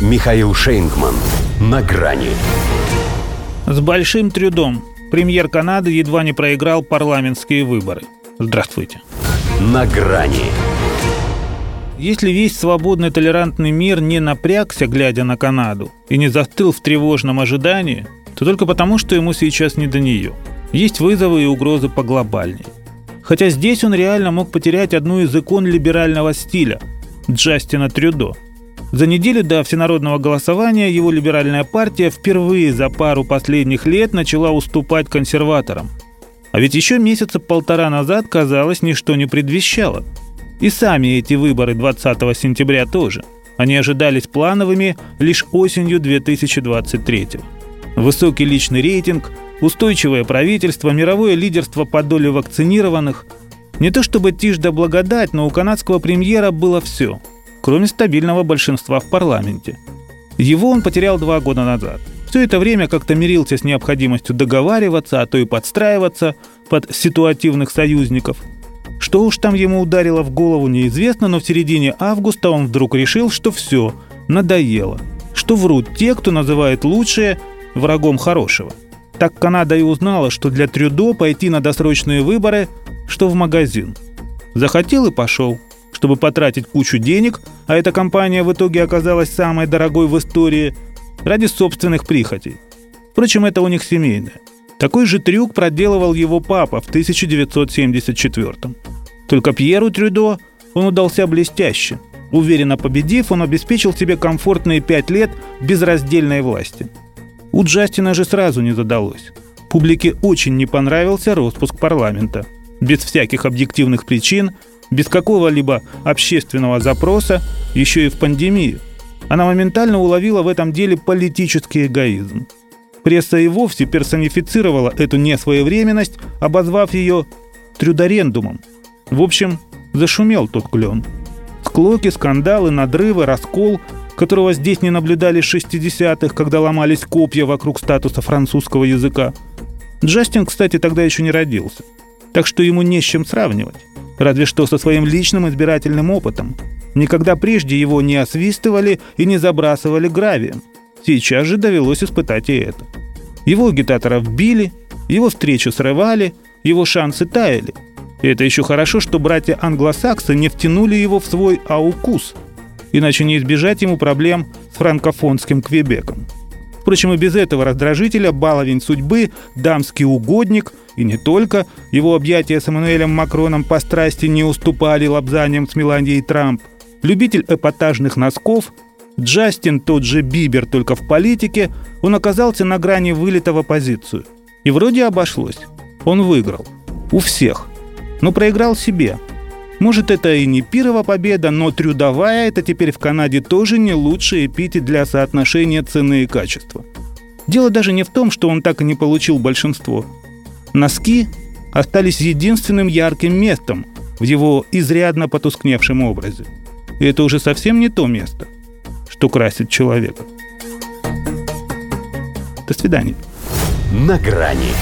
Михаил Шейнгман. На грани. С большим трудом премьер Канады едва не проиграл парламентские выборы. Здравствуйте. На грани. Если весь свободный толерантный мир не напрягся, глядя на Канаду, и не застыл в тревожном ожидании, то только потому, что ему сейчас не до нее. Есть вызовы и угрозы поглобальнее. Хотя здесь он реально мог потерять одну из икон либерального стиля – Джастина Трюдо – за неделю до всенародного голосования его либеральная партия впервые за пару последних лет начала уступать консерваторам. А ведь еще месяца полтора назад, казалось, ничто не предвещало. И сами эти выборы 20 сентября тоже. Они ожидались плановыми лишь осенью 2023 Высокий личный рейтинг, устойчивое правительство, мировое лидерство по доле вакцинированных. Не то чтобы тишь да благодать, но у канадского премьера было все – кроме стабильного большинства в парламенте. Его он потерял два года назад. Все это время как-то мирился с необходимостью договариваться, а то и подстраиваться под ситуативных союзников. Что уж там ему ударило в голову, неизвестно, но в середине августа он вдруг решил, что все, надоело. Что врут те, кто называет лучшее врагом хорошего. Так Канада и узнала, что для Трюдо пойти на досрочные выборы, что в магазин. Захотел и пошел – чтобы потратить кучу денег, а эта компания в итоге оказалась самой дорогой в истории, ради собственных прихотей. Впрочем, это у них семейное. Такой же трюк проделывал его папа в 1974 Только Пьеру Трюдо он удался блестяще. Уверенно победив, он обеспечил себе комфортные пять лет безраздельной власти. У Джастина же сразу не задалось. Публике очень не понравился распуск парламента. Без всяких объективных причин – без какого-либо общественного запроса, еще и в пандемию. Она моментально уловила в этом деле политический эгоизм. Пресса и вовсе персонифицировала эту несвоевременность, обозвав ее трюдорендумом. В общем, зашумел тот клен. Склоки, скандалы, надрывы, раскол, которого здесь не наблюдали с 60-х, когда ломались копья вокруг статуса французского языка. Джастин, кстати, тогда еще не родился. Так что ему не с чем сравнивать разве что со своим личным избирательным опытом. Никогда прежде его не освистывали и не забрасывали гравием. Сейчас же довелось испытать и это. Его агитаторов били, его встречи срывали, его шансы таяли. И это еще хорошо, что братья-англосаксы не втянули его в свой аукус, иначе не избежать ему проблем с франкофонским Квебеком. Впрочем, и без этого раздражителя баловень судьбы, дамский угодник и не только, его объятия с Эммануэлем Макроном по страсти не уступали лапзаниям с Меланьей Трамп. Любитель эпатажных носков, Джастин тот же Бибер, только в политике, он оказался на грани вылета в оппозицию. И вроде обошлось. Он выиграл. У всех. Но проиграл себе – может, это и не пирова победа, но трюдовая – это теперь в Канаде тоже не лучший эпитет для соотношения цены и качества. Дело даже не в том, что он так и не получил большинство. Носки остались единственным ярким местом в его изрядно потускневшем образе. И это уже совсем не то место, что красит человека. До свидания. На грани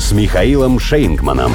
с Михаилом Шейнгманом.